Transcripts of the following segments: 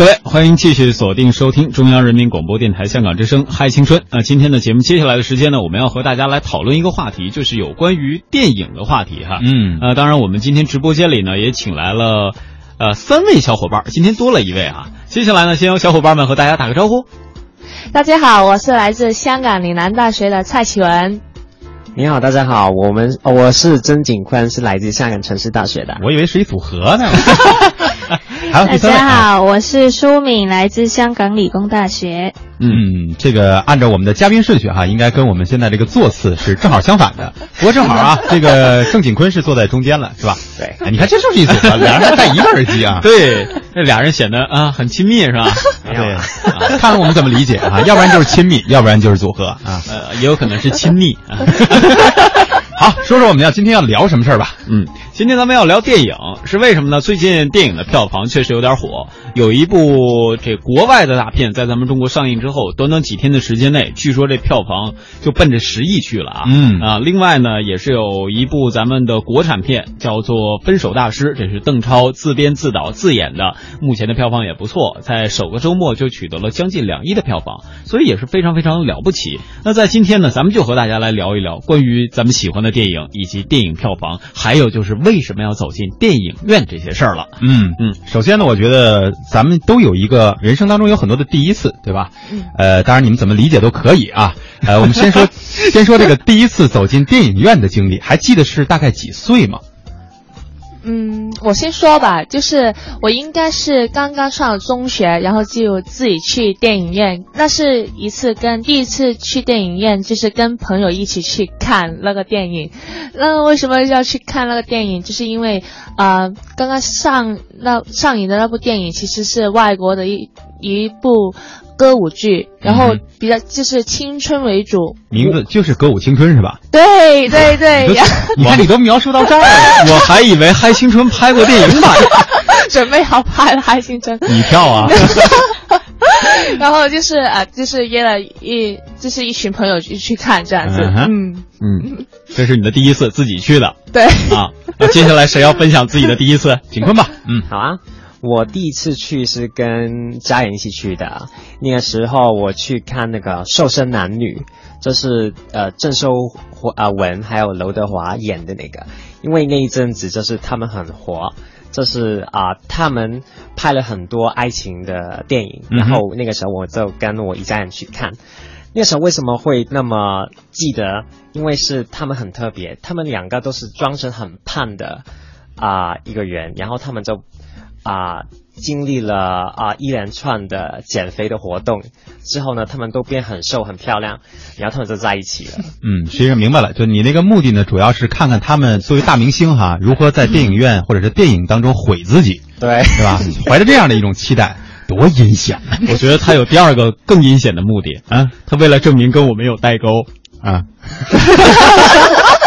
各位，欢迎继续锁定收听中央人民广播电台香港之声《嗨青春》。那今天的节目接下来的时间呢，我们要和大家来讨论一个话题，就是有关于电影的话题哈。嗯，呃，当然我们今天直播间里呢也请来了呃三位小伙伴，今天多了一位啊。接下来呢，先由小伙伴们和大家打个招呼。大家好，我是来自香港岭南大学的蔡启文。你好，大家好，我们、哦我是曾景宽，是来自香港城市大学的。我以为是一组合呢。还有第大家好，我是舒敏，来自香港理工大学。嗯，这个按照我们的嘉宾顺序哈，应该跟我们现在这个座次是正好相反的。不过正好啊，这个郑景坤是坐在中间了，是吧？对哎，你看这就是一组合，俩人还戴一个耳机啊。对，这俩人显得啊很亲密是吧？对，啊看看我们怎么理解啊，要不然就是亲密，要不然就是组合啊。呃，也有可能是亲密啊。好，说说我们要今天要聊什么事儿吧？嗯，今天咱们要聊电影，是为什么呢？最近电影的票房确实有点火，有一部这国外的大片在咱们中国上映之后，短短几天的时间内，据说这票房就奔着十亿去了啊。嗯啊，另外呢，也是有一部咱们的国产片叫做《分手大师》，这是邓超自编自导自演的，目前的票房也不错，在首个周末就取得了将近两亿的票房，所以也是非常非常了不起。那在今天呢，咱们就和大家来聊一聊关于咱们喜欢的电影以及电影票房，还有就是为什么要走进电影院这些事儿了。嗯嗯，首先呢，我觉得咱们都有一个人生当中有很多的第一次，对吧？嗯呃，当然你们怎么理解都可以啊。呃，我们先说，先说这个第一次走进电影院的经历，还记得是大概几岁吗？嗯，我先说吧，就是我应该是刚刚上了中学，然后就自己去电影院。那是一次跟第一次去电影院，就是跟朋友一起去看那个电影。那为什么要去看那个电影？就是因为呃，刚刚上那上映的那部电影其实是外国的一一部歌舞剧，然后嗯比较就是青春为主。名字就是《歌舞青春》是吧？对对对，你看你都描述到这儿了，我还以为《嗨青春》拍过电影版，准备好拍了《嗨青春》。你跳啊！然后就是啊、呃就是约了一，就是一群朋友去去看这样子。嗯嗯，嗯，这是你的第一次自己去的对。啊。那接下来谁要分享自己的第一次？景坤吧，嗯，好啊，我第一次去是跟家人一起去的。那个时候我去看那个《瘦身男女》，这是呃郑秀呃文还有刘德华演的那个。因为那一阵子就是他们很火，这是啊、他们拍了很多爱情的电影，然后那个时候我就跟我一家人去看。那时候为什么会那么记得？因为是他们很特别，他们两个都是装成很胖的啊、一个人，然后他们就啊、经历了啊、一连串的减肥的活动之后呢，他们都变很瘦很漂亮，然后他们就在一起了。嗯，实际上明白了，就你那个目的呢，主要是看看他们作为大明星哈，如何在电影院或者是电影当中毁自己，对，对吧？怀着这样的一种期待，多阴险啊！我觉得他有第二个更阴险的目的啊，他为了证明跟我们有代沟。啊，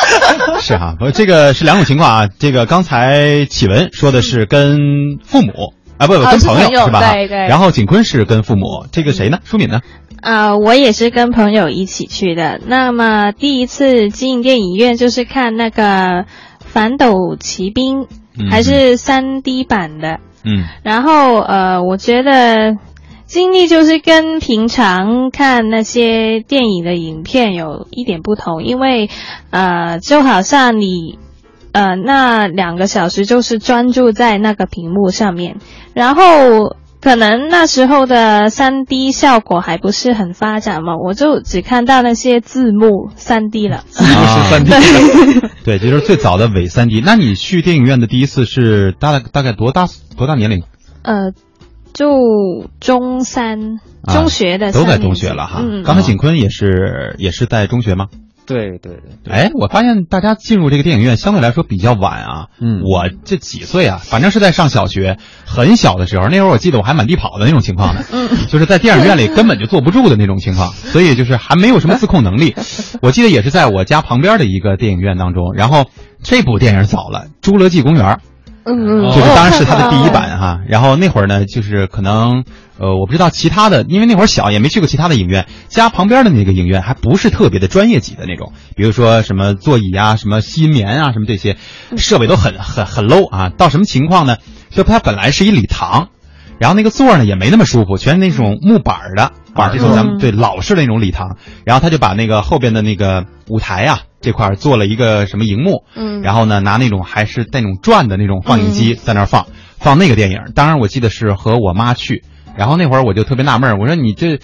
是哈，不，这个是两种情况啊。这个刚才启文说的是跟父母啊，不不，哦跟朋是朋友是吧？对对然后景坤是跟父母，这个谁呢？舒敏呢？啊、我也是跟朋友一起去的。那么第一次进电影院就是看那个《反斗奇兵》嗯还是三 D 版的。嗯然后呃，我觉得经历就是跟平常看那些电影的影片有一点不同，因为呃，就好像你呃那两个小时就是专注在那个屏幕上面，然后。可能那时候的三 D 效果还不是很发展嘛，我就只看到那些字幕三 D 了。啊三 D 对，这就是最早的伪三 D。那你去电影院的第一次是大概大概多大多大年龄？呃，就中三，啊中学的、都在中学了哈。嗯，刚才景坤也是也是在中学吗？对对对，哎，我发现大家进入这个电影院相对来说比较晚啊。嗯我这几岁啊，反正是在上小学，很小的时候，那会儿我记得我还满地跑的那种情况呢。嗯，就是在电影院里根本就坐不住的那种情况，所以就是还没有什么自控能力。我记得也是在我家旁边的一个电影院当中，然后这部电影早了，《侏罗纪公园》。嗯嗯，就是当然是他的第一哦版哈。然后那会儿呢，就是可能呃，我不知道其他的，因为那会儿小也没去过其他的影院，家旁边的那个影院还不是特别的专业级的那种，比如说什么座椅啊、什么吸音棉啊、什么这些设备都很很很 low 啊。到什么情况呢？就它本来是一礼堂。然后那个座呢也没那么舒服，全是那种木板儿的，板儿这种咱们嗯对老式的那种礼堂。然后他就把那个后边的那个舞台啊这块儿做了一个什么荧幕，嗯然后呢拿那种还是带那种转的那种放映机在那儿放、放那个电影。当然我记得是和我妈去，然后那会儿我就特别纳闷儿，我说你这，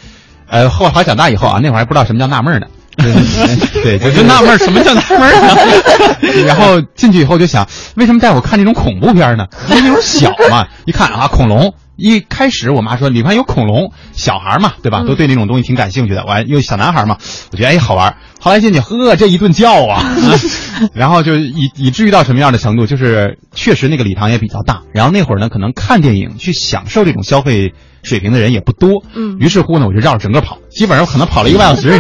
呃，后来长大以后啊，那会儿还不知道什么叫纳闷儿呢。对，对，就纳闷儿什么叫纳闷儿呢？然后进去以后就想，为什么带我看这种恐怖片呢？因为那种小嘛，一看啊，恐龙。一开始我妈说里边有恐龙，小孩嘛，对吧？都对那种东西挺感兴趣的。我还又小男孩嘛，我觉得哎好玩。后来进去，呵，这一顿叫啊，然后就以以至于到什么样的程度，就是确实那个礼堂也比较大。然后那会儿呢，可能看电影去享受这种消费水平的人也不多。嗯于是乎呢，我就绕着整个跑，基本上可能跑了一个半小时？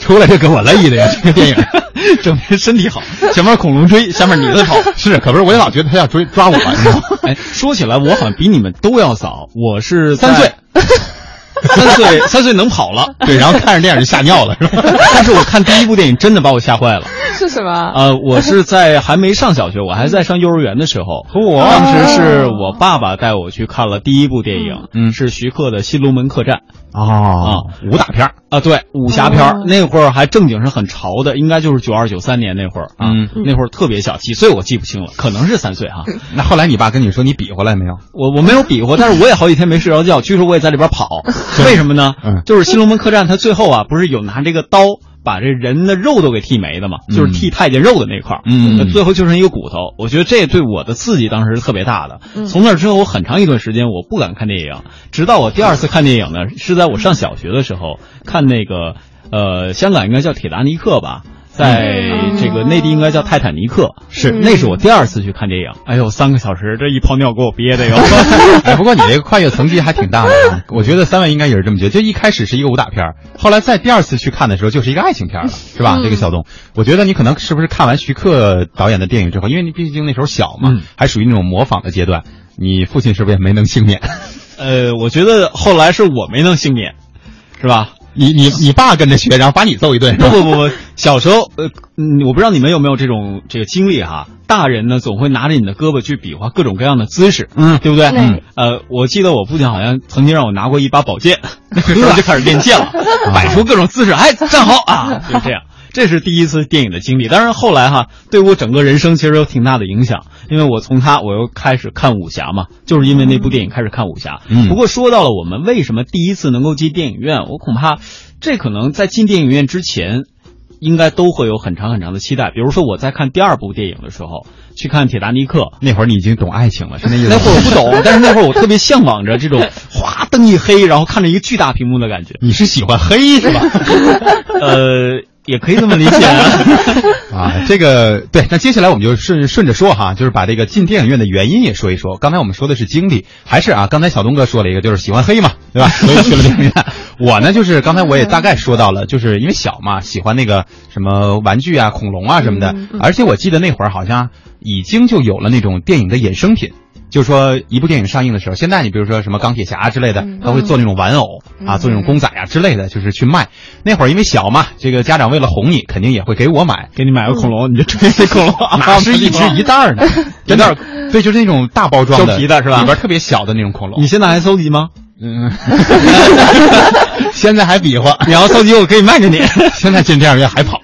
出来就给我累的呀，这个电影。证明身体好，前面恐龙追，下面你在跑。是，可不是，我也老觉得他要追抓我，你知道？哎，说起来，我好像比你们都要早，我是三岁，三岁，三岁能跑了。对，然后看着电影就吓尿了，是吧？但是我看第一部电影真的把我吓坏了。是什么？呃，我是在还没上小学，我还在上幼儿园的时候，我当时是我爸爸带我去看了第一部电影，嗯是徐克的《新龙门客栈》哦，武打片儿啊，对，武侠片儿、哦那会儿还正经是很潮的，应该就是九二九三年那会儿啊，嗯那会儿特别小，几岁我记不清了，可能是三岁哈。那后来你爸跟你说你比划来没有？我我没有比划，但是我也好几天没睡着觉。据说我也在里边跑，为什么呢？嗯就是《新龙门客栈》，它最后啊，不是有拿这个刀把这人的肉都给剃没的嘛，嗯就是剃太监肉的那块儿，嗯那最后就剩一个骨头。我觉得这对我的刺激当时是特别大的。从那之后，我很长一段时间我不敢看电影，直到我第二次看电影呢，是在我上小学的时候看那个呃，香港应该叫铁达尼克吧。在这个内地应该叫泰坦尼克，是那是我第二次去看电影。哎呦，三个小时，这一泡尿给我憋的哟。哎，不过你这个跨越层级还挺大的啊！我觉得三位应该也是这么觉得。就一开始是一个武打片，后来在第二次去看的时候就是一个爱情片了，是吧？嗯这个小东，我觉得你可能是不是看完徐克导演的电影之后，因为你毕竟那时候小嘛，嗯还属于那种模仿的阶段，你父亲是不是也没能幸免？呃，我觉得后来是我没能幸免，是吧？你你你爸跟着学，然后把你揍一顿，不不不不，小时候，呃，嗯，我不知道你们有没有这种这个经历哈。大人呢总会拿着你的胳膊去比划各种各样的姿势，嗯对不对？对嗯呃，我记得我父亲好像曾经让我拿过一把宝剑，那个时候就开始练剑了，摆出各种姿势，哎，站好啊，就是这样。这是第一次电影的经历，当然后来哈，对我整个人生其实有挺大的影响，因为我从他我又开始看武侠嘛，就是因为那部电影开始看武侠。嗯不过说到了我们为什么第一次能够进电影院，我恐怕这可能在进电影院之前，应该都会有很长很长的期待。比如说我在看第二部电影的时候，去看《铁达尼克》，那会儿你已经懂爱情了，是那意思吗？那会儿我不懂，但是那会儿我特别向往着这种哗灯一黑，然后看着一个巨大屏幕的感觉。你是喜欢黑是吧？呃，也可以这么理解啊。啊，这个对，那接下来我们就顺顺着说哈，就是把这个进电影院的原因也说一说。刚才我们说的是经历，还是啊，刚才小东哥说了一个，就是喜欢黑嘛，对吧？所以去了电影院。我呢，就是刚才我也大概说到了，就是因为小嘛，喜欢那个什么玩具啊、恐龙啊什么的，而且我记得那会儿好像已经就有了那种电影的衍生品。就是说，一部电影上映的时候，现在你比如说什么钢铁侠之类的，他会做那种玩偶啊，做那种公仔啊之类的，就是去卖。那会儿因为小嘛，这个家长为了哄你，肯定也会给我买。给你买个恐龙，你就吹 那恐龙啊，哪是一只一袋儿 的，真的，对，就是那种大包装的，收皮的是吧里边特别小的那种恐龙。你现在还搜集吗？嗯，现在还比划，你要搜集，我可以卖给你。现在进电影院还跑。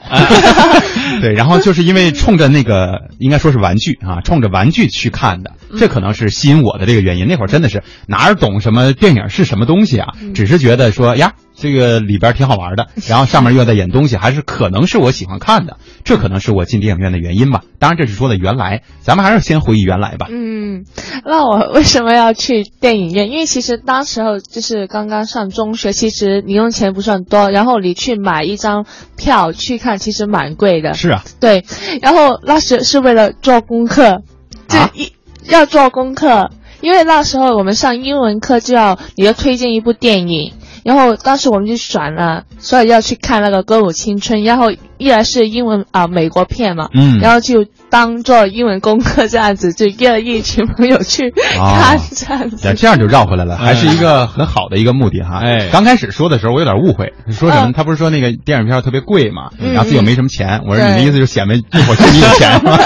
对，然后就是因为冲着那个应该说是玩具啊，冲着玩具去看的，这可能是吸引我的这个原因。那会儿真的是哪儿懂什么电影是什么东西啊，只是觉得说呀，这个里边挺好玩的，然后上面又在演东西，还是可能是我喜欢看的，这可能是我进电影院的原因吧。当然这是说的原来，咱们还是先回忆原来吧。嗯，那我为什么要去电影院？因为其实当时候就是刚刚上中学，其实零用钱不是很多，然后你去买一张票去看，其实蛮贵的。是啊，对，然后那时是为了做功课，就啊一、要做功课，因为那时候我们上英文课就要你要推荐一部电影，然后当时我们就选了，所以要去看那个《歌舞青春》，然后依然是英文啊、美国片嘛，嗯然后就当做英文功课这样子，就约了一群朋友去哦看这样子。这样就绕回来了，还是一个很好的一个目的哈。哎刚开始说的时候我有点误会，说什么？嗯他不是说那个电影票特别贵嘛，嗯然后自己又没什么钱。我说你的意思就是显摆一会儿自己有钱吗？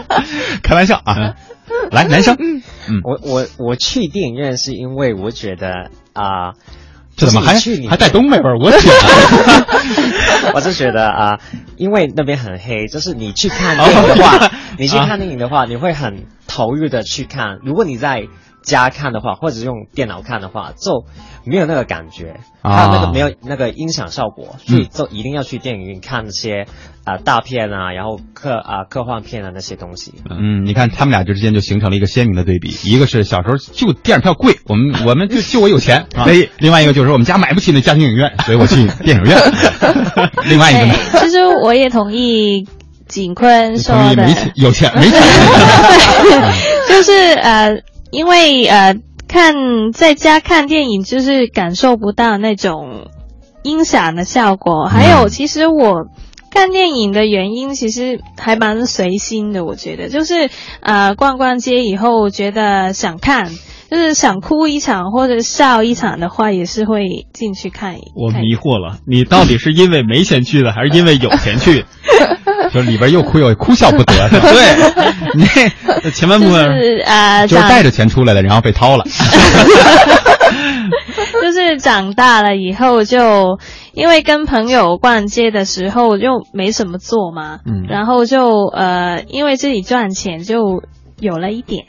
开玩笑啊。来，男生，嗯我我我去电影院是因为我觉得啊。这怎么还去里面还带东北味儿？我天！我是觉得啊、因为那边很黑，就是你去看电影的话，你去看电影的话，你会很投入的去看。如果你在家看的话，或者用电脑看的话，就没有那个感觉，啊。还有那个没有那个音响效果，所以嗯就一定要去电影院看那些啊、大片啊，然后科啊、科幻片啊那些东西。嗯，你看他们俩之间就形成了一个鲜明的对比，一个是小时候就电影票贵，我们我们就就我有钱 啊，另外一个就是我们家买不起那家庭影院，所以我去 电影院。另外一个呢，对，其实我也同意景坤说的，没钱有钱没钱，就是呃，因为呃，看在家看电影就是感受不到那种音响的效果，还有其实我。看电影的原因其实还蛮随心的，我觉得就是呃逛逛街以后觉得想看，就是想哭一场或者笑一场的话，也是会进去看。我迷惑了，你到底是因为没钱去的，还是因为有钱去？就里边又哭又哭笑不得，是吧？对，你这前半部就分是呃就是带着钱出来的，然后被掏了。就是长大了以后就，因为跟朋友逛街的时候就没什么做嘛，嗯然后就呃，因为自己赚钱就有了一点，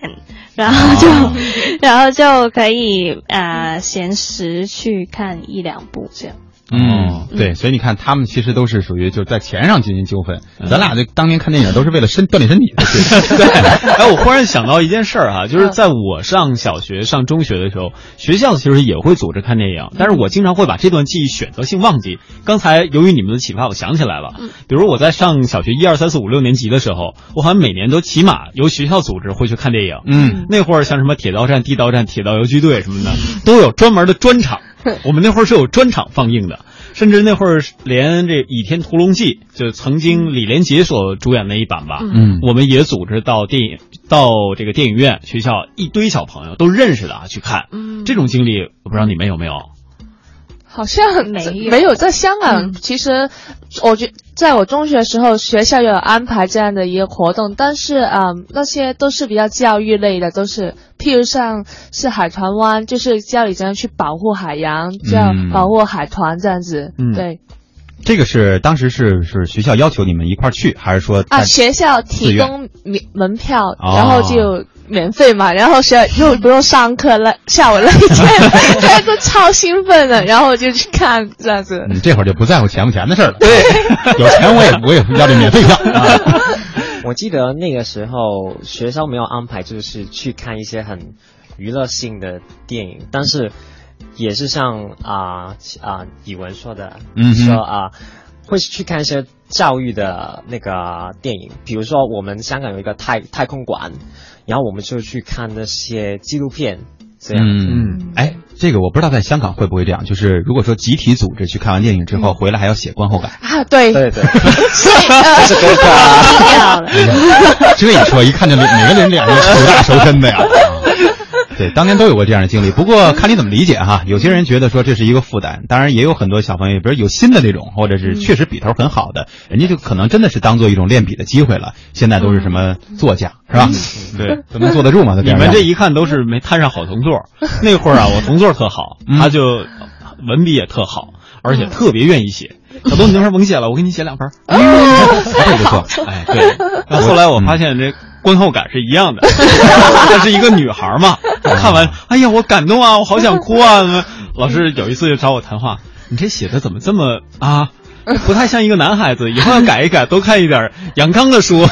然后就、然后就可以呃闲时去看一两部这样。嗯，对，所以你看，他们其实都是属于就是在钱上进行纠纷。咱俩这当年看电影都是为了身锻炼身体的，对对，哎，我忽然想到一件事儿哈，就是在我上小学、上中学的时候，学校其实也会组织看电影，但是我经常会把这段记忆选择性忘记。刚才由于你们的启发，我想起来了，比如我在上小学一二三四五六年级的时候，我好像每年都起码由学校组织会去看电影。嗯，那会儿像什么铁道站、地道战、铁道游击队什么的，都有专门的专场。我们那会儿是有专场放映的，甚至那会儿连这《倚天屠龙记》就曾经李连杰所主演那一版吧，嗯我们也组织到电影到这个电影院，学校一堆小朋友都认识的啊去看。嗯这种经历，我不知道你们有没有？好像没有。没有在香港。嗯。其实，我觉在我中学的时候，学校有安排这样的一个活动，但是嗯，那些都是比较教育类的，都是譬如像是海豚湾，就是教你怎样去保护海洋，叫嗯。保护海豚这样子。嗯。对。这个是当时是是学校要求你们一块儿去，还是说啊，学校提供门门票，哦。然后就免费嘛，然后学校又不用上课了，下午那一天，大家都超兴奋的，然后就去看这样子。你，这会儿就不在乎钱不钱的事儿了。对，有钱我也我也要这免费票啊。我记得那个时候学校没有安排，就是去看一些很娱乐性的电影，但是也是像啊啊以文说的，嗯说啊会去看一些教育的那个电影，比如说我们香港有一个太太空馆，然后我们就去看那些纪录片，这样。嗯，哎，这个我不知道在香港会不会这样，就是如果说集体组织去看完电影之后回来还要写观后感，啊，对，对对，所以呃，这是功课啊。要了，这一说一看就哪个人脸就苦大仇深的呀。对，当年都有过这样的经历，不过看你怎么理解哈。有些人觉得说这是一个负担，当然也有很多小朋友，比如有新的那种，或者是确实笔头很好的，人家就可能真的是当做一种练笔的机会了。现在都是什么作家是吧？对，都能坐得住吗？在边上你们这一看都是没摊上好同座。那会儿啊，我同座特好，嗯他就文笔也特好，而且特别愿意写。小东，你那会儿甭写了，我给你写两篇儿。这不错。哎，对。然后后来我发现这观后感是一样的，她是一个女孩嘛。看完，哎呀，我感动啊，我好想哭啊。老师有一次就找我谈话，你这写的怎么这么啊？不太像一个男孩子，以后要改一改，多看一点杨刚的书。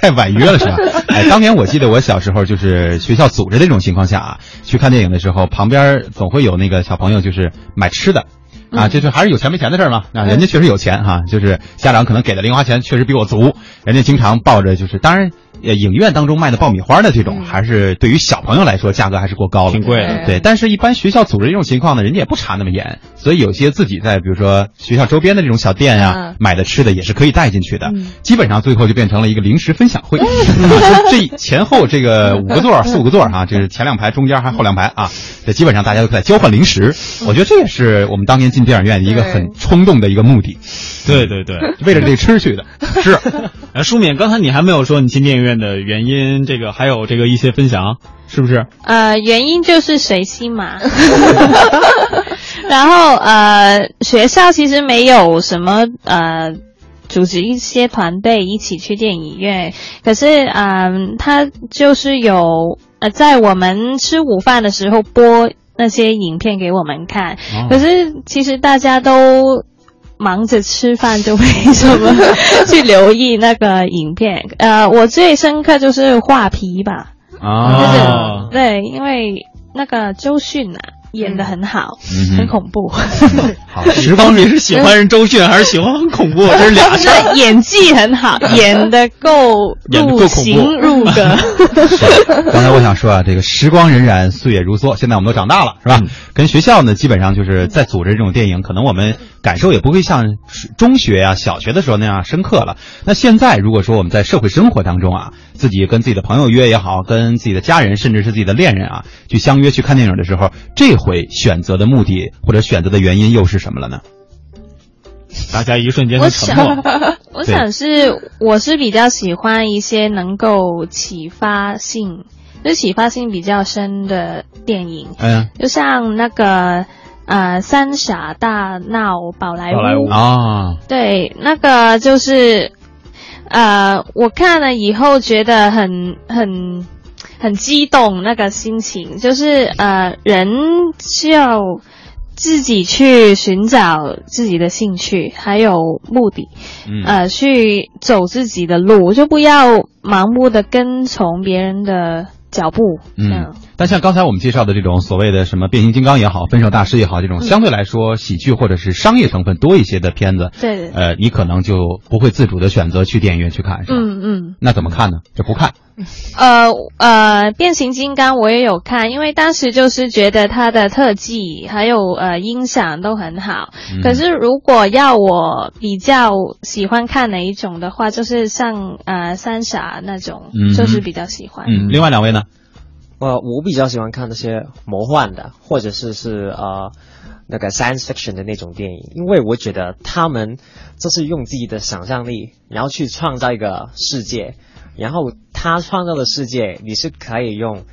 太婉约了是吧？哎，当年我记得我小时候就是学校组织的这种情况下啊，去看电影的时候，旁边总会有那个小朋友就是买吃的。啊，这就还是有钱没钱的事儿嘛。那人家确实有钱哈、就是家长可能给的零花钱确实比我足，人家经常抱着就是，当然，呃，影院当中卖的爆米花的这种，还是对于小朋友来说价格还是过高了，挺贵的对，但是一般学校组织这种情况呢，人家也不查那么严，所以有些自己在比如说学校周边的这种小店呀、嗯买的吃的也是可以带进去的。嗯基本上最后就变成了一个零食分享会，这前后这个五个座儿、四五个座儿哈，就是前两排、中间还后两排啊，这基本上大家都在交换零食。我觉得这也是我们当年进电影院的一个很冲动的一个目的。对对对，为了这吃去的。是，哎，舒敏，刚才你还没有说你进电影院的原因，这个还有这个一些分享，是不是？呃，原因就是随心嘛。然后呃，学校其实没有什么呃，组织一些团队一起去电影院，可是嗯，他就是有呃，在我们吃午饭的时候播那些影片给我们看，哦可是其实大家都。忙着吃饭就没什么 去留意那个影片，呃，我最深刻就是画皮吧，就是、哦对，因为那个周迅啊演的很好，嗯很恐怖，好，时时光光你是喜欢人周迅还是喜欢很恐怖？这是俩事儿。演技很好，演的够入演得够恐怖型入格。刚才我想说啊，这个时光荏苒，岁月如梭，现在我们都长大了，是吧？嗯跟学校呢，基本上就是在组织这种电影，可能我们感受也不会像中学啊、小学的时候那样深刻了。那现在如果说我们在社会生活当中啊，自己跟自己的朋友约也好，跟自己的家人，甚至是自己的恋人啊，去相约去看电影的时候，这回选择的目的或者选择的原因又是什么了呢？大家一瞬间我的沉默。我想是，我是比较喜欢一些能够启发性，就是启发性比较深的电影，嗯就像那个呃《三傻大闹宝莱坞》啊，对，那个就是，呃，我看了以后觉得很很很激动，那个心情就是呃，人需要自己去寻找自己的兴趣，还有目的，嗯呃，去走自己的路，就不要盲目的跟从别人的脚步，这样。嗯，但像刚才我们介绍的这种所谓的什么变形金刚也好，分手大师也好，这种相对来说喜剧或者是商业成分多一些的片子，对对，呃，你可能就不会自主的选择去电影院去看，是吧？嗯嗯。那怎么看呢？就不看，呃呃，变形金刚我也有看，因为当时就是觉得它的特技还有呃音响都很好。嗯可是如果要我比较喜欢看哪一种的话，就是像呃三傻那种，嗯就是比较喜欢。嗯，另外两位呢？呃，我比较喜欢看那些魔幻的，或者是是呃那个 science fiction 的那种电影，因为我觉得他们就是用自己的想象力，然后去创造一个世界，然后他创造的世界，你是可以用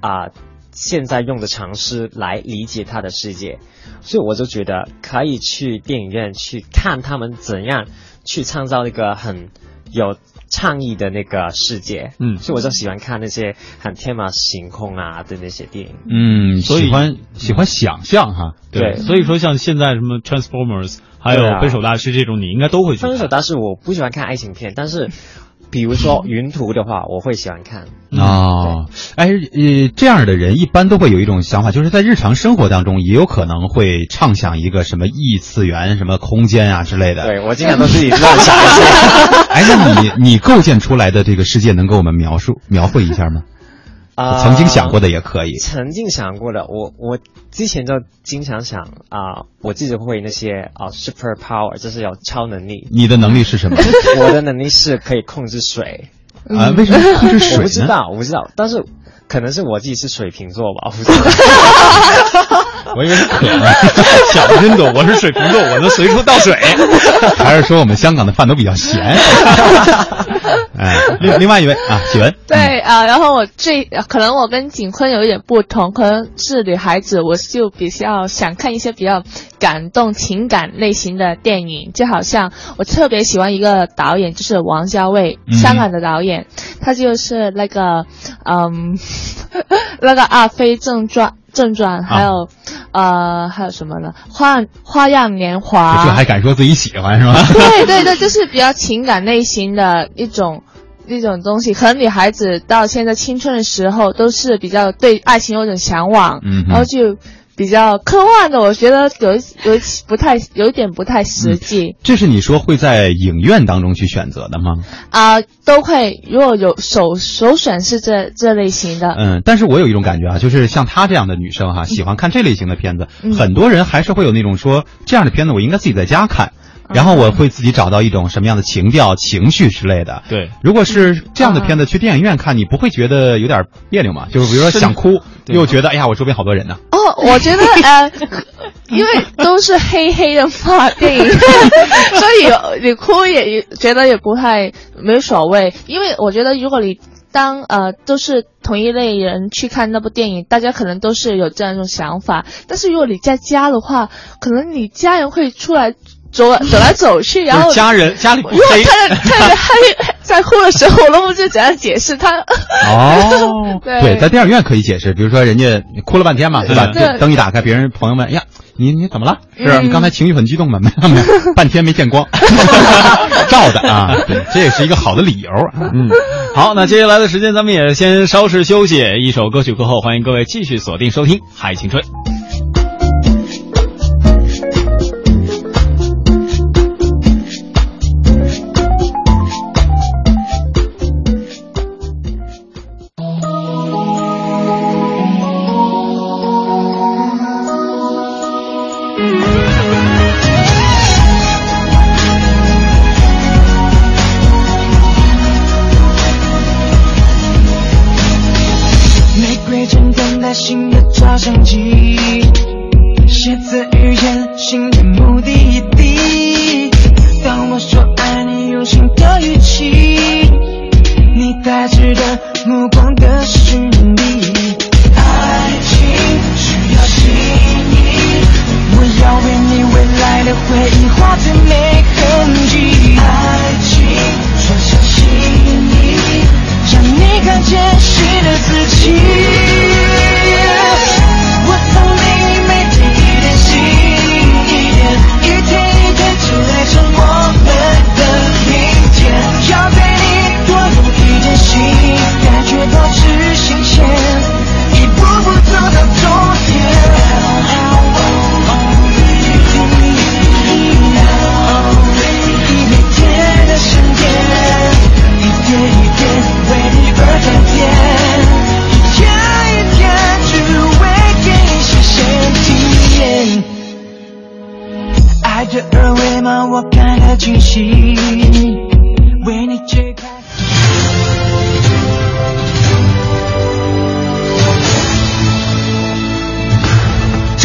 啊、现在用的常识来理解他的世界，所以我就觉得可以去电影院去看他们怎样去创造一个很有倡议的那个世界。嗯所以我就喜欢看那些很天马行空啊的那些电影。嗯，所以喜欢喜欢想象哈，对，对所以说像现在什么 Transformers，还有分手大师这种，你应该都会去分手。大师我不喜欢看爱情片，但是比如说云图的话，我会喜欢看。哦，哎，呃，这样的人一般都会有一种想法，就是在日常生活当中也有可能会畅想一个什么异次元、什么空间啊之类的。对我经常都自己乱想一些。哎，那你你构建出来的这个世界能给我们描述描绘一下吗？啊曾经想过的也可以。曾经想过的，我我之前就经常想啊、我自己会那些啊、super power，就是有超能力。你的能力是什么？我的能力是可以控制水，啊，为什么控制水呢？我不知道，我不知道，但是可能是我自己是水瓶座吧，我不知道。我以为是可儿，想的真多，我是水瓶座，我能随处倒水。还是说我们香港的饭都比较咸？哎，另另外一位啊，启文，对啊、然后我最可能我跟景坤有一点不同，可能是女孩子，我就比较想看一些比较感动情感类型的电影，就好像我特别喜欢一个导演，就是王家卫，嗯香港的导演，他就是那个嗯那个《阿飞正传》正传，还有、呃还有什么呢？花花样年华，这还敢说自己喜欢是吧？对 对对，就是比较情感类型的一种一种东西。可能女孩子到现在青春的时候，都是比较对爱情有种向往，嗯然后就比较科幻的，我觉得有一有一不太有一点不太实际这是你说会在影院当中去选择的吗？啊、都会如果有首首选是这这类型的，嗯，但是我有一种感觉啊，就是像她这样的女生哈、喜欢看这类型的片子，嗯很多人还是会有那种说这样的片子我应该自己在家看。然后我会自己找到一种什么样的情调、情绪之类的。对，如果是这样的片子，去电影院看，你不会觉得有点别扭吗？就是比如说想哭，又觉得哎呀，我周边好多人呢。哦，我觉得呃，因为都是黑黑的嘛电影，所以你哭也觉得也不太没所谓。因为我觉得如果你当呃都是同一类人去看那部电影，大家可能都是有这样一种想法。但是如果你在家的话，可能你家人会出来走走来走去，然后家人家里不如果黑。他在他在哭的时候，我都不知道怎样解释他？哦，对在电影院可以解释，比如说人家哭了半天嘛，对吧？灯一打开，别人朋友们，哎呀，你你怎么了？是刚才情绪很激动吗？没有没有，半天没见光，照的啊。对，这也是一个好的理由啊。嗯，好，那接下来的时间咱们也先稍事休息，一首歌曲过后，欢迎各位继续锁定收听《嗨青春》。言新的目的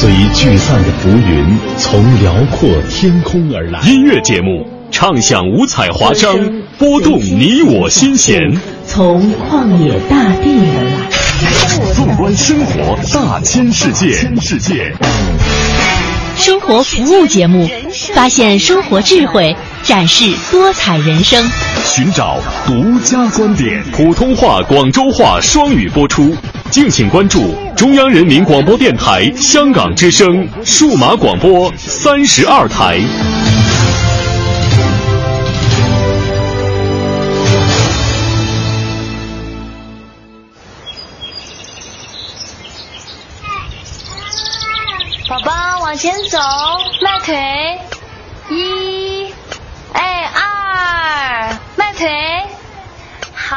随聚散的浮云，从辽阔天空而来。音乐节目唱响五彩华章，拨动你我心弦。从旷野大地而来。纵观生活大千世界，世界。生活服务节目，发现生活智慧，展示多彩人生。寻找独家观点，普通话、广州话双语播出。敬请关注中央人民广播电台香港之声数码广播三十二台。宝宝往前走，迈腿，一，哎二，迈腿，好。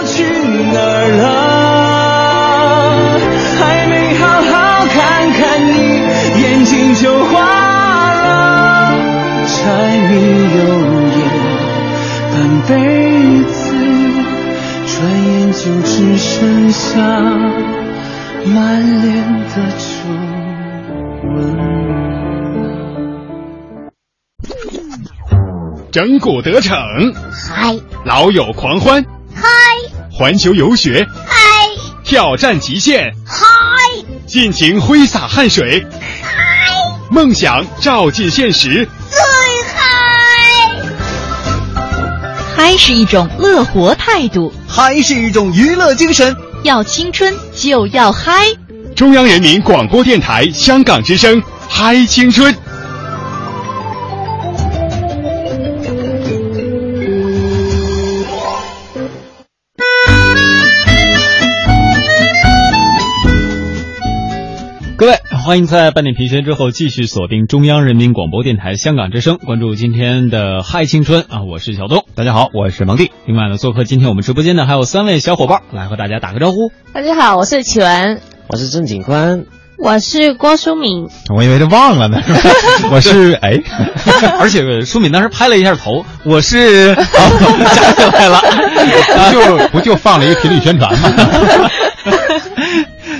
都去哪儿了？还没好好看看你，眼睛就花了。柴米油盐半辈子，转眼就只剩下满脸的皱纹。整蛊得逞，嗨老友狂欢，嗨环球游学，嗨挑战极限，嗨尽情挥洒汗水，嗨，梦想照进现实。最嗨！嗨是一种乐活态度，嗨是一种娱乐精神。要青春就要嗨！中央人民广播电台香港之声，嗨青春。欢迎在半点评学之后继续锁定中央人民广播电台香港之声，关注今天的嗨青春啊！我是小东，大家好，我是蒙蒂。另外呢，做客今天我们直播间的还有三位小伙伴，来和大家打个招呼。大家好，我是启文，我是郑景宽，我是郭淑敏。我以为他忘了呢，我是哎，而且书敏当时拍了一下头，我是 想起来了，不就不就放了一个频率宣传吗？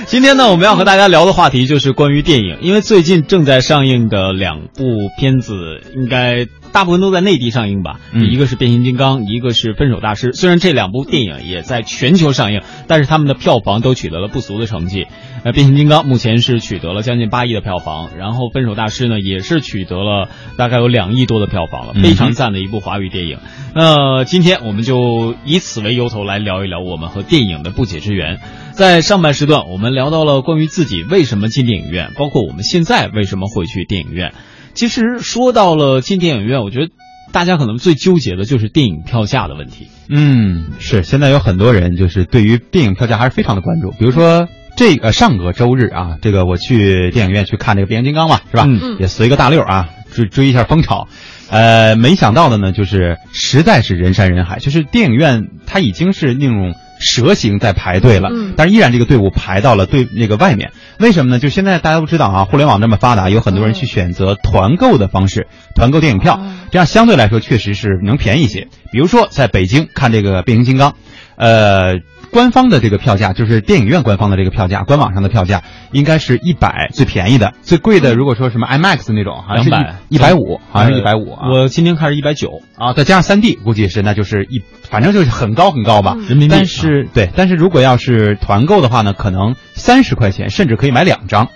今天呢，我们要和大家聊的话题就是关于电影，因为最近正在上映的两部片子，应该大部分都在内地上映吧。嗯一个是变形金刚，一个是分手大师。虽然这两部电影也在全球上映，但是他们的票房都取得了不俗的成绩。呃，变形金刚目前是取得了将近八亿的票房，然后分手大师呢也是取得了大概有两亿多的票房了，嗯非常赞的一部华语电影。那今天我们就以此为由头来聊一聊我们和电影的不解之缘。在上半时段，我们聊到了关于自己为什么进电影院，包括我们现在为什么会去电影院。其实说到了进电影院，我觉得大家可能最纠结的就是电影票价的问题。嗯，是现在有很多人就是对于电影票价还是非常的关注，比如说。这个上个周日啊，这个我去电影院去看这个变形金刚嘛，是吧？嗯也随个大溜啊，追追一下风潮。呃，没想到的呢，就是实在是人山人海，就是电影院它已经是那种蛇形在排队了，嗯但是依然这个队伍排到了队那个外面。为什么呢？就现在大家都知道啊，互联网这么发达，有很多人去选择团购的方式，团购电影票，这样相对来说确实是能便宜一些。比如说在北京看这个变形金刚，呃。官方的这个票价就是电影院官方的这个票价，官网上的票价应该是一百最便宜的，最贵的如果说什么 IMAX 那种，好像是200一百五，好像是一百五啊。我今天看是一百九啊，再加上三 D，估计是那就是一，反正就是很高很高吧，人民币。但是对，但是如果要是团购的话呢，可能三十块钱甚至可以买两张，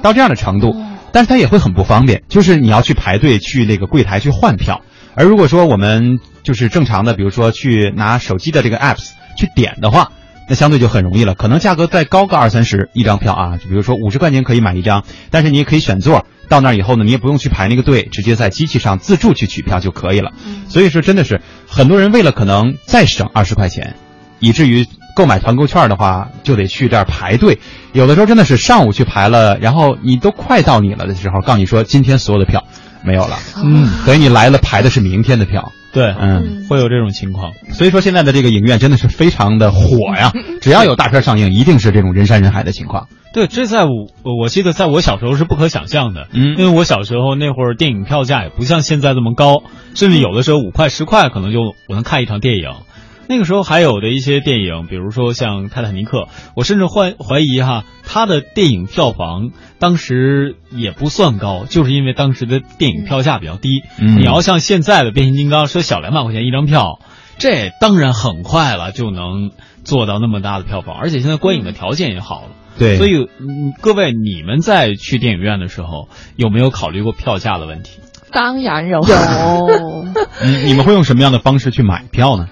到这样的程度，但是它也会很不方便，就是你要去排队去那个柜台去换票，而如果说我们就是正常的，比如说去拿手机的这个 apps 去点的话。那相对就很容易了，可能价格再高个二三十一张票啊，就比如说五十块钱可以买一张，但是你也可以选座，到那儿以后呢，你也不用去排那个队，直接在机器上自助去取票就可以了。所以说真的是很多人为了可能再省二十块钱，以至于购买团购券的话就得去这儿排队，有的时候真的是上午去排了，然后你都快到你了的时候，告诉你说今天所有的票没有了，嗯，等于你来了排的是明天的票。对，嗯，会有这种情况。所以说现在的这个影院真的是非常的火呀，只要有大片上映，一定是这种人山人海的情况。对，这在我我记得在我小时候是不可想象的，嗯，因为我小时候那会儿电影票价也不像现在这么高，甚至有的时候五块十块可能就我能看一场电影。那个时候还有的一些电影，比如说像《泰坦尼克》，我甚至怀怀疑哈，它的电影票房当时也不算高，就是因为当时的电影票价比较低。嗯你要像现在的变形金刚，说小两百块钱一张票，这当然很快了就能做到那么大的票房，而且现在观影的条件也好了。对，所以嗯，各位你们在去电影院的时候有没有考虑过票价的问题？当然有，有，你你们会用什么样的方式去买票呢？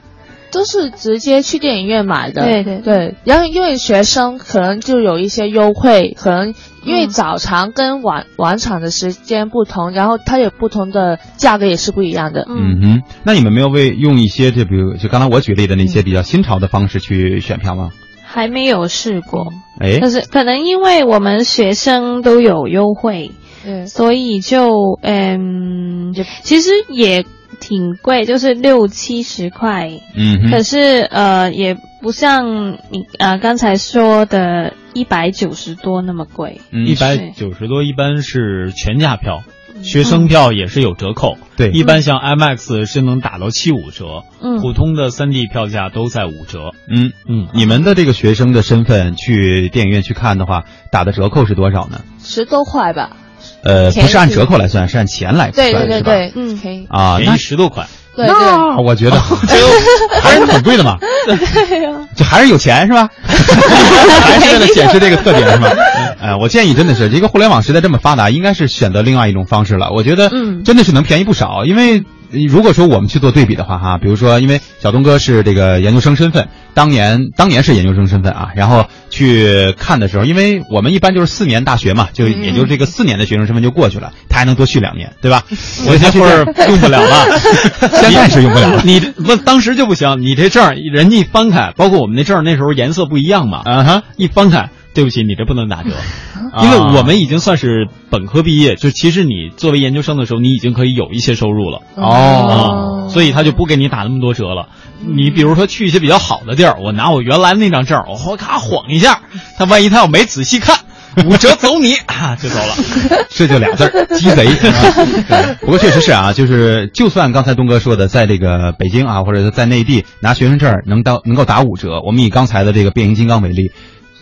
都是直接去电影院买的。对对对，然后因为学生可能就有一些优惠，可能因为早场跟晚晚场的时间不同，然后它有不同的价格也是不一样的。嗯哼，那你们没有为用一些就比如就刚才我举例的那些比较新潮的方式去选票吗？还没有试过，哎，但是可能因为我们学生都有优惠，对，所以就嗯，其实也挺贵，就是六七十块。嗯可是呃，也不像你呃刚才说的一百九十多那么贵。嗯一百九十多一般是全价票，学生票也是有折扣。对一般像 IMAX 是能打到七五折，嗯普通的三 D 票价都在五折。嗯嗯，你们的这个学生的身份去电影院去看的话，打的折扣是多少呢？十多块吧。呃，不是按折扣来算，是按钱来算，对对对是吧？对，嗯，可以。啊，便宜那十多款。对对。那我觉得 还是很贵的嘛，对呀。就还是有钱是吧？还是为了显示这个特点是吧？哎，我建议真的是一个互联网时代这么发达，应该是选择另外一种方式了。我觉得嗯真的是能便宜不少，因为。如果说我们去做对比的话，哈，比如说，因为小东哥是这个研究生身份，当年当年是研究生身份啊，然后去看的时候，因为我们一般就是四年大学嘛，就也就这个四年的学生身份就过去了，他还能多续两年，对吧？我这会儿用不了了，现在是用不了了。你不当时就不行，你这证儿人家一翻开，包括我们那证儿那时候颜色不一样嘛，啊哈，一翻开，对不起，你这不能打折，啊因为我们已经算是本科毕业，就其实你作为研究生的时候，你已经可以有一些收入了哦啊，所以他就不给你打那么多折了。你比如说去一些比较好的地儿，我拿我原来那张证，我哗咔晃一下，他万一他要没仔细看，五折走你啊，就走了。这就俩字儿，鸡贼。对不过确实是啊，就是就算刚才东哥说的，在这个北京啊，或者是在内地拿学生证能到能够打五折，我们以刚才的这个变形金刚为例，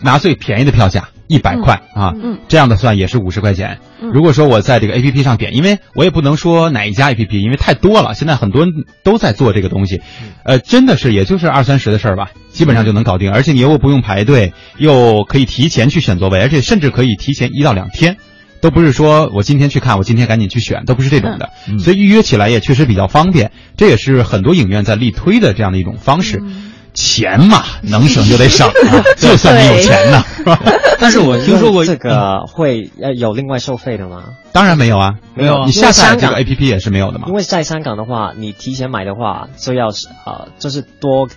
拿最便宜的票价一百块啊，嗯这样的算也是五十块钱。嗯如果说我在这个 A P P 上点，因为我也不能说哪一家 A P P，因为太多了，现在很多人都在做这个东西，呃，真的是也就是二三十的事儿吧，基本上就能搞定，而且你又不用排队，又可以提前去选座位，而且甚至可以提前一到两天。都不是说我今天去看，我今天赶紧去选，都不是这种的，所以预约起来也确实比较方便。这也是很多影院在力推的这样的一种方式。钱嘛，能省就得省啊，就算你有钱呢，是吧？但是我听说过这个会呃有另外收费的吗？当然没有啊，没有啊你下载这个因为香港 A P P 也是没有的嘛因。为在香港的话，你提前买的话就要是呃就是多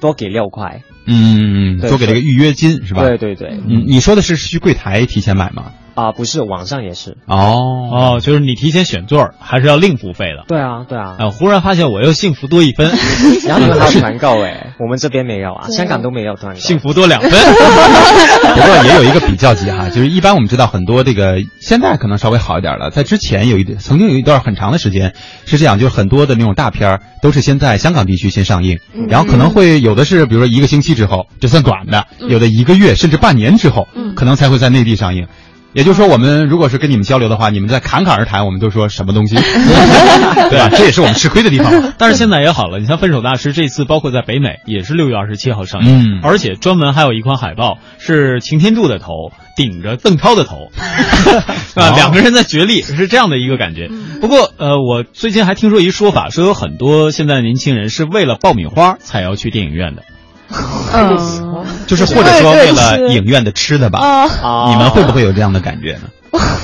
多给六块，嗯，多给这个预约金是吧？对对对，嗯，你说的是去柜台提前买吗？啊、不是网上也是，哦。哦，就是你提前选座儿还是要另付费的。对啊对啊，啊，忽然发现我又幸福多一分，然后你们还有团购哎，我们这边没有啊，香港都没有团购，幸福多两分。不过也有一个比较级哈，就是一般我们知道很多这个现在可能稍微好一点了，在之前有一曾经有一段很长的时间是这样，就是很多的那种大片儿都是先在香港地区先上映，嗯。然后可能会有的是比如说一个星期之后，这算短的，嗯。有的一个月甚至半年之后，嗯。可能才会在内地上映。也就是说，我们如果是跟你们交流的话，你们在侃侃而谈，我们都说什么东西，对吧？这也是我们吃亏的地方。但是现在也好了，你像《分手大师》这次，包括在北美也是六月二十七号上映，嗯而且专门还有一款海报是擎天柱的头顶着邓超的头，啊，两个人在角力，是这样的一个感觉。不过，呃，我最近还听说一说法，说有很多现在的年轻人是为了爆米花才要去电影院的。嗯，就是或者说为了影院的吃的吧，啊你们会不会有这样的感觉呢？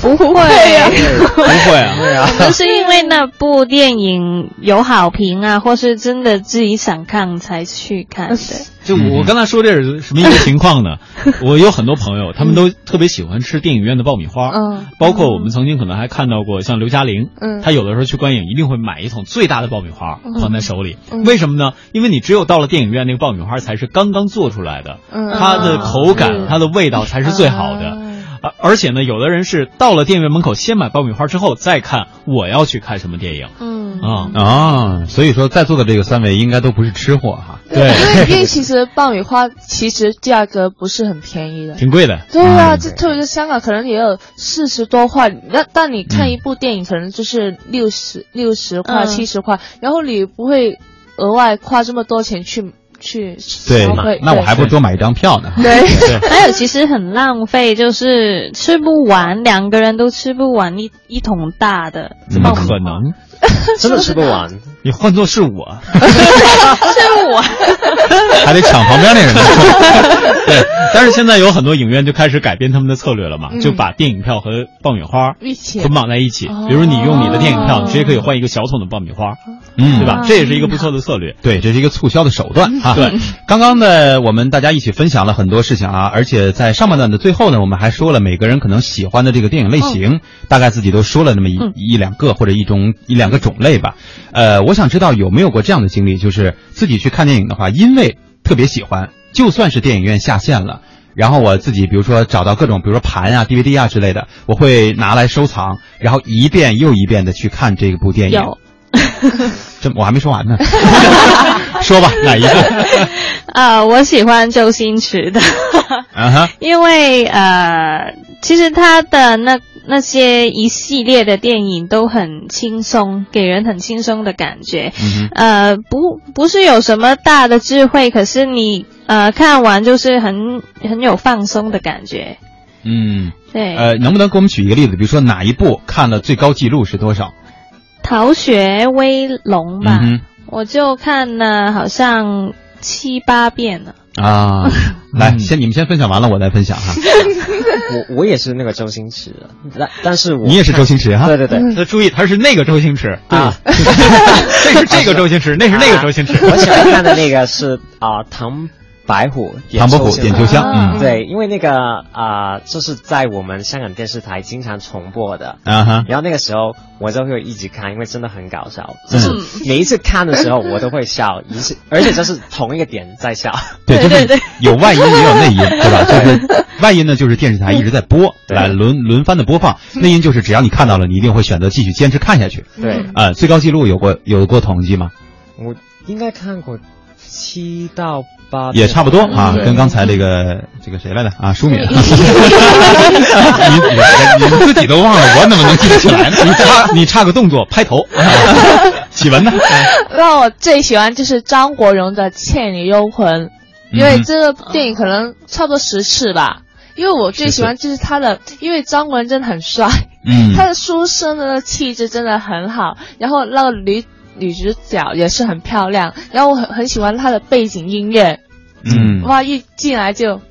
不会呀不会啊，对啊，就是因为那部电影有好评啊，或是真的自己想看才去看的。就我刚才说这是什么一个情况呢？我有很多朋友，他们都特别喜欢吃电影院的爆米花，嗯。包括我们曾经可能还看到过像刘嘉玲，嗯。她有的时候去观影一定会买一桶最大的爆米花嗯。放在手里，嗯。为什么呢？因为你只有到了电影院，那个爆米花才是刚刚做出来的，嗯。它的口感、嗯。它的味道才是最好的。啊，而且呢，有的人是到了电影院门口先买爆米花之后再看我要去看什么电影嗯，啊。啊，所以说在座的这个三位应该都不是吃货哈。对，因为因为其实爆米花其实价格不是很便宜的。挺贵的。对啊，嗯这特别是香港，可能也有四十多块。那但你看一部电影，可能就是六十六十块、嗯七十块，然后你不会额外花这么多钱去去对消费。，那我还不如多买一张票呢。对。还有，其实很浪费，就是吃不完，两个人都吃不完一一桶大的。怎么可能？真的吃不完。你换做是我，是我。还得抢旁边那人的对，但是现在有很多影院就开始改变他们的策略了嘛，嗯就把电影票和爆米花一起捆绑在一起。哦比如你用你的电影票，你直接可以换一个小桶的爆米花。嗯对吧？这也是一个不错的策略。对，这是一个促销的手段啊。对，刚刚呢，我们大家一起分享了很多事情啊，而且在上半段的最后呢，我们还说了每个人可能喜欢的这个电影类型，大概自己都说了那么一、一两个或者一种一两个种类吧。呃，我想知道有没有过这样的经历，就是自己去看电影的话，因为特别喜欢，就算是电影院下线了。然后我自己，比如说找到各种，比如说盘啊、DVD 啊之类的，我会拿来收藏，然后一遍又一遍的去看这部电影。有，这我还没说完呢，说吧，哪一个？啊，我喜欢周星驰的，因为呃，其实他的那那些一系列的电影都很轻松，给人很轻松的感觉。嗯呃，不不是有什么大的智慧，可是你呃看完就是很很有放松的感觉。嗯，对，呃，能不能给我们举一个例子？比如说哪一部看了最高纪录是多少？逃学威龙吧，嗯我就看了好像七八遍了。哼啊，来，先你们先分享完了，我再分享哈。我我也是那个周星驰的，但但是我你也是周星驰哈对对对，那注意，他是那个周星驰啊，这是这个周星驰，那是那个周星驰。我喜欢看的那个是啊、唐白虎唐伯虎点秋香嗯对，因为那个啊、就是在我们香港电视台经常重播的。啊哈，然后那个时候我就会一直看，因为真的很搞笑。就是每一次看的时候，我都会笑，一次，而且就是同一个点在笑。对，就是有外音也有内音，对吧？就是外音呢，就是电视台一直在播，对来轮轮番的播放；内音就是只要你看到了，你一定会选择继续坚持看下去。对，啊，最高纪录有过有过统计吗？我应该看过七到八，也差不多啊，跟刚才这个这个谁来的啊，舒敏，你你你自己都忘了，我怎么能记得起来呢？你差你差个动作，拍头。启文呢？让我最喜欢就是张国荣的《倩女幽魂》，因为这个电影可能差不多十次吧。因为我最喜欢就是他的，因为张国荣真的很帅，嗯他的书生的气质真的很好，然后那个女女主角也是很漂亮，然后我很很喜欢她的背景音乐，嗯，哇，一进来就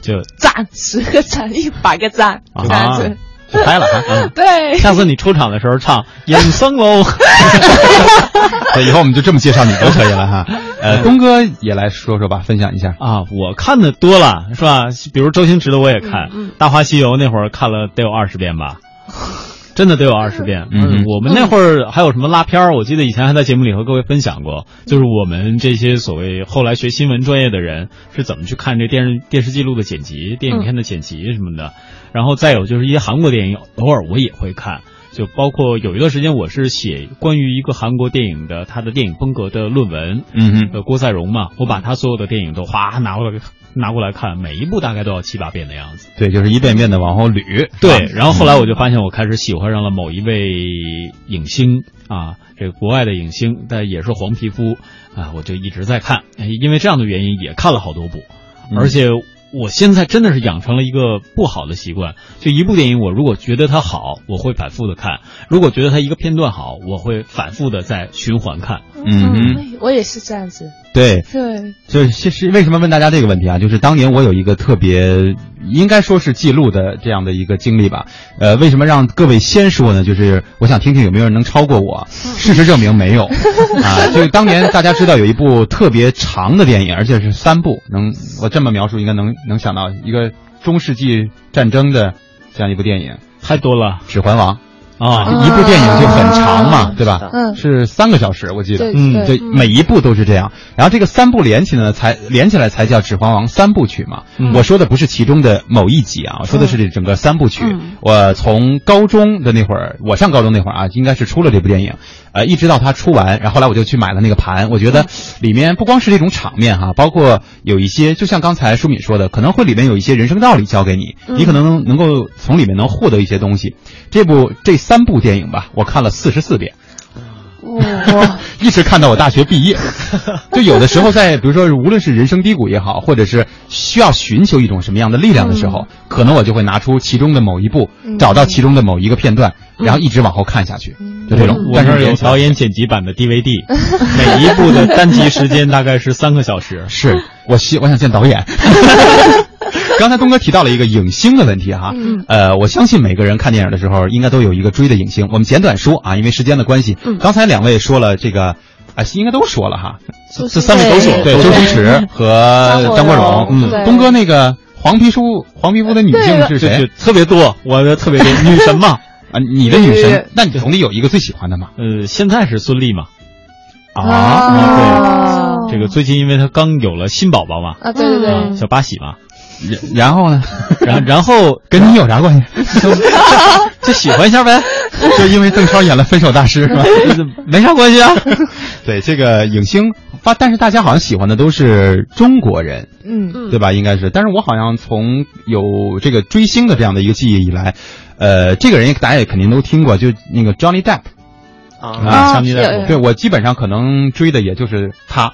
就赞十个赞，一百个赞，这样子。就拍了哈。嗯对，下次你出场的时候唱《眼僧喽》。对，以后我们就这么介绍你就可以了哈。呃，东哥也来说说吧，分享一下。啊，我看的多了是吧？比如周星驰的我也看，大话西游》那会儿看了得有二十遍吧。真的得有二十遍。嗯我们那会儿还有什么拉片儿？我记得以前还在节目里和各位分享过，就是我们这些所谓后来学新闻专业的人是怎么去看这电视电视记录的剪辑、电影片的剪辑什么的。然后再有就是一些韩国电影，偶尔我也会看。就包括有一段时间，我是写关于一个韩国电影的他的电影风格的论文，嗯哼，呃，郭赛荣嘛，我把他所有的电影都哗拿过来拿过来看，每一部大概都要七八遍的样子。对，就是一遍遍的往后捋。对，然后后来我就发现，我开始喜欢上了某一位影星啊，这个国外的影星，但也是黄皮肤啊，我就一直在看，哎因为这样的原因也看了好多部，嗯而且。我现在真的是养成了一个不好的习惯，就一部电影，我如果觉得它好，我会反复的看；如果觉得它一个片段好，我会反复的在循环看。嗯，我也是这样子。对，对，就是其实为什么问大家这个问题啊？就是当年我有一个特别应该说是记录的这样的一个经历吧。呃，为什么让各位先说呢？就是我想听听有没有人能超过我。事实证明没有啊。就是当年大家知道有一部特别长的电影，而且是三部，能我这么描述应该能能想到一个中世纪战争的这样一部电影，太多了，《指环王》。啊，一部电影就很长嘛，对吧？嗯，是三个小时，我记得。嗯，对对，每一部都是这样。然后这个三部连起来呢，才连起来才叫《指环王》三部曲嘛。嗯我说的不是其中的某一集啊，我说的是这整个三部曲。嗯我从高中的那会儿，我上高中那会儿啊，应该是出了这部电影，呃，一直到它出完，然后后来我就去买了那个盘。我觉得里面不光是这种场面哈，包括有一些，就像刚才舒敏说的，可能会里面有一些人生道理教给你，你可能能够从里面能获得一些东西。这部这三部电影吧，我看了四十四遍。哇，一直看到我大学毕业，就有的时候在，比如说，无论是人生低谷也好，或者是需要寻求一种什么样的力量的时候，可能我就会拿出其中的某一部，找到其中的某一个片段，然后一直往后看下去，就这种。我有导演剪辑版的 DVD，每一部的单集时间大概是三个小时。是我希我想见导演。刚才东哥提到了一个影星的问题哈，嗯呃，我相信每个人看电影的时候应该都有一个追的影星。我们简短说啊，因为时间的关系，嗯刚才两位说了这个。啊，应该都说了哈，这三位都说，对，周星驰和张国荣。嗯，东哥那个黄皮书、黄皮肤的女性是谁？特别多，我的特别多，女神嘛。啊，你的女神，那你总得有一个最喜欢的嘛？呃，现在是孙俪嘛。啊，对，这个最近因为她刚有了新宝宝嘛。啊，对对对，小八喜嘛。然后呢？然 然后跟你有啥关系？就喜欢一下呗。就因为邓超演了《分手大师》是吧？没啥关系啊。对这个影星发，但是大家好像喜欢的都是中国人，嗯，对吧？应该是。但是我好像从有这个追星的这样的一个记忆以来，呃，这个人大家也肯定都听过，就那个 Johnny Depp 啊，Johnny Depp。对我基本上可能追的也就是他，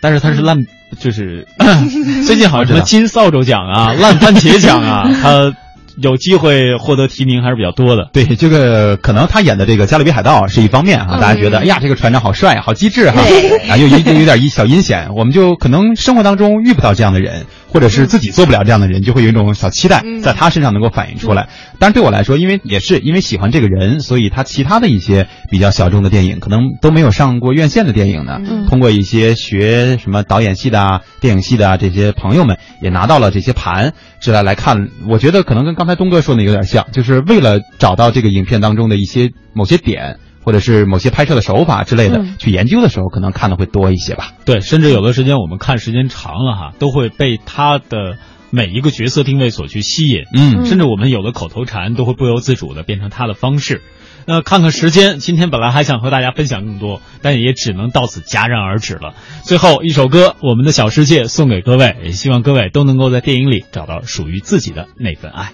但是他是烂，就是 最近好像什么金扫帚奖啊、烂番茄奖啊，他。有机会获得提名还是比较多的。对，这个可能他演的这个《加勒比海盗》是一方面啊，大家觉得哎呀，这个船长好帅，好机智哈，啊，又有有点小阴险。我们就可能生活当中遇不到这样的人，或者是自己做不了这样的人，就会有一种小期待，在他身上能够反映出来。但是对我来说，因为也是因为喜欢这个人，所以他其他的一些比较小众的电影，可能都没有上过院线的电影呢。通过一些学什么导演系的啊、电影系的啊这些朋友们，也拿到了这些盘，是来来看。我觉得可能跟刚才东哥说的有点像，就是为了找到这个影片当中的一些某些点，或者是某些拍摄的手法之类的，嗯、去研究的时候，可能看的会多一些吧。对，甚至有的时间我们看时间长了哈，都会被他的每一个角色定位所去吸引。嗯，甚至我们有的口头禅都会不由自主的变成他的方式。那看看时间，今天本来还想和大家分享更多，但也只能到此戛然而止了。最后一首歌，《我们的小世界》送给各位，也希望各位都能够在电影里找到属于自己的那份爱。